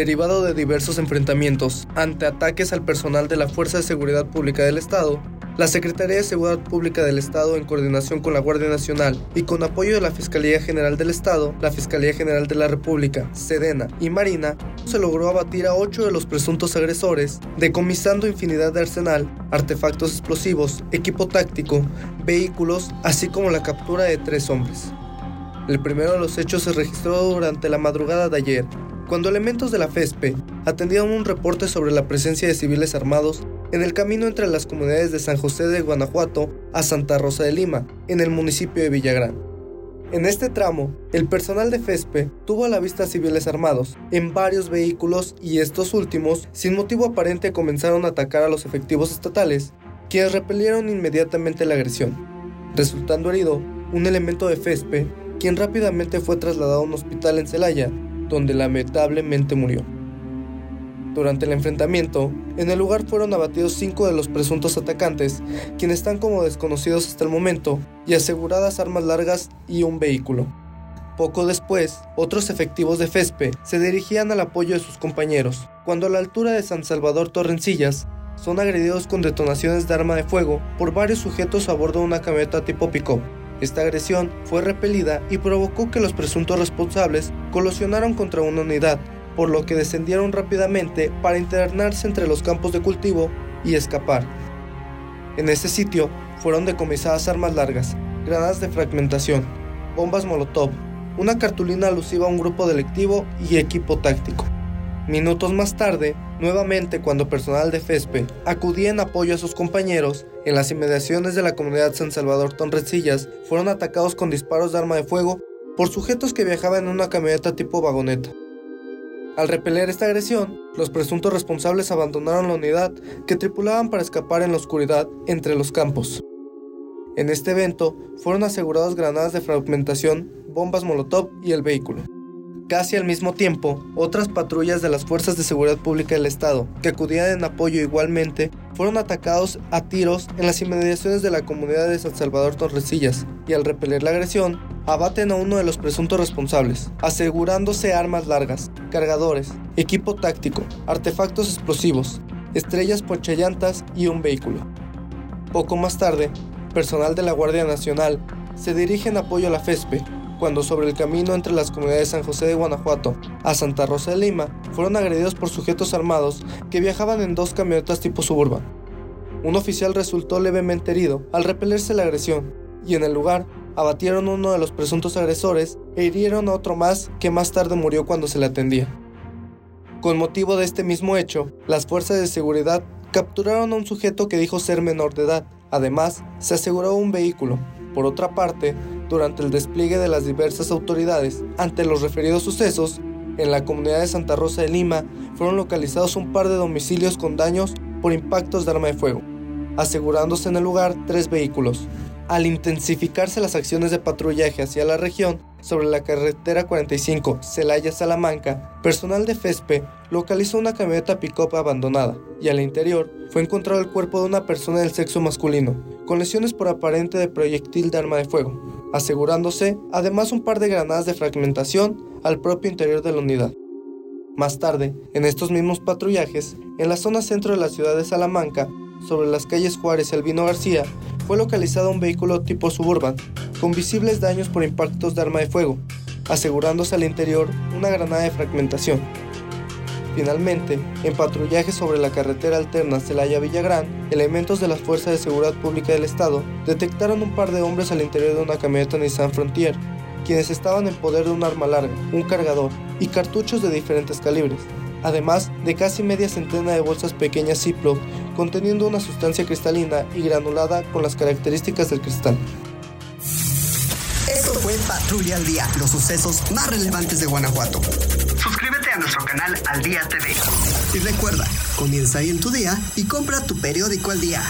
derivado de diversos enfrentamientos ante ataques al personal de la Fuerza de Seguridad Pública del Estado, la Secretaría de Seguridad Pública del Estado, en coordinación con la Guardia Nacional y con apoyo de la Fiscalía General del Estado, la Fiscalía General de la República, Sedena y Marina, se logró abatir a ocho de los presuntos agresores, decomisando infinidad de arsenal, artefactos explosivos, equipo táctico, vehículos, así como la captura de tres hombres. El primero de los hechos se registró durante la madrugada de ayer, cuando elementos de la FESPE atendieron un reporte sobre la presencia de civiles armados en el camino entre las comunidades de San José de Guanajuato a Santa Rosa de Lima, en el municipio de Villagrán. En este tramo, el personal de FESPE tuvo a la vista civiles armados en varios vehículos y estos últimos, sin motivo aparente, comenzaron a atacar a los efectivos estatales, quienes repelieron inmediatamente la agresión, resultando herido un elemento de FESPE, quien rápidamente fue trasladado a un hospital en Celaya, donde lamentablemente murió. Durante el enfrentamiento, en el lugar fueron abatidos cinco de los presuntos atacantes, quienes están como desconocidos hasta el momento, y aseguradas armas largas y un vehículo. Poco después, otros efectivos de FESPE se dirigían al apoyo de sus compañeros, cuando a la altura de San Salvador Torrencillas son agredidos con detonaciones de arma de fuego por varios sujetos a bordo de una camioneta tipo pick-up. Esta agresión fue repelida y provocó que los presuntos responsables colisionaron contra una unidad, por lo que descendieron rápidamente para internarse entre los campos de cultivo y escapar. En este sitio fueron decomisadas armas largas, granadas de fragmentación, bombas molotov, una cartulina alusiva a un grupo delictivo y equipo táctico. Minutos más tarde, nuevamente cuando personal de FESPE acudía en apoyo a sus compañeros, en las inmediaciones de la comunidad San Salvador Tonrecillas fueron atacados con disparos de arma de fuego por sujetos que viajaban en una camioneta tipo vagoneta. Al repeler esta agresión, los presuntos responsables abandonaron la unidad que tripulaban para escapar en la oscuridad entre los campos. En este evento fueron aseguradas granadas de fragmentación, bombas molotov y el vehículo. Casi al mismo tiempo, otras patrullas de las Fuerzas de Seguridad Pública del Estado, que acudían en apoyo igualmente, fueron atacados a tiros en las inmediaciones de la comunidad de San Salvador Torrecillas, y al repeler la agresión, abaten a uno de los presuntos responsables, asegurándose armas largas, cargadores, equipo táctico, artefactos explosivos, estrellas ponchallantas y un vehículo. Poco más tarde, personal de la Guardia Nacional se dirige en apoyo a la FESPE, cuando sobre el camino entre las comunidades de San José de Guanajuato a Santa Rosa de Lima fueron agredidos por sujetos armados que viajaban en dos camionetas tipo suburban. Un oficial resultó levemente herido al repelerse la agresión y en el lugar abatieron uno de los presuntos agresores e hirieron a otro más que más tarde murió cuando se le atendía. Con motivo de este mismo hecho, las fuerzas de seguridad capturaron a un sujeto que dijo ser menor de edad. Además, se aseguró un vehículo. Por otra parte, durante el despliegue de las diversas autoridades ante los referidos sucesos, en la comunidad de Santa Rosa de Lima fueron localizados un par de domicilios con daños por impactos de arma de fuego, asegurándose en el lugar tres vehículos. Al intensificarse las acciones de patrullaje hacia la región, sobre la carretera 45 Celaya-Salamanca, personal de FESPE localizó una camioneta pick-up abandonada y al interior fue encontrado el cuerpo de una persona del sexo masculino, con lesiones por aparente de proyectil de arma de fuego, asegurándose además un par de granadas de fragmentación al propio interior de la unidad. Más tarde, en estos mismos patrullajes, en la zona centro de la ciudad de Salamanca, sobre las calles Juárez y Albino García, fue localizado un vehículo tipo suburban, con visibles daños por impactos de arma de fuego, asegurándose al interior una granada de fragmentación. Finalmente, en patrullaje sobre la carretera alterna Celaya-Villagrán, elementos de las Fuerzas de Seguridad Pública del Estado detectaron un par de hombres al interior de una camioneta Nissan Frontier, quienes estaban en poder de un arma larga, un cargador y cartuchos de diferentes calibres, además de casi media centena de bolsas pequeñas Ziploc conteniendo una sustancia cristalina y granulada con las características del cristal. Esto fue Patrulla al Día, los sucesos más relevantes de Guanajuato. Suscríbete a nuestro canal Al Día TV. Y recuerda, comienza ahí en tu día y compra tu periódico al día.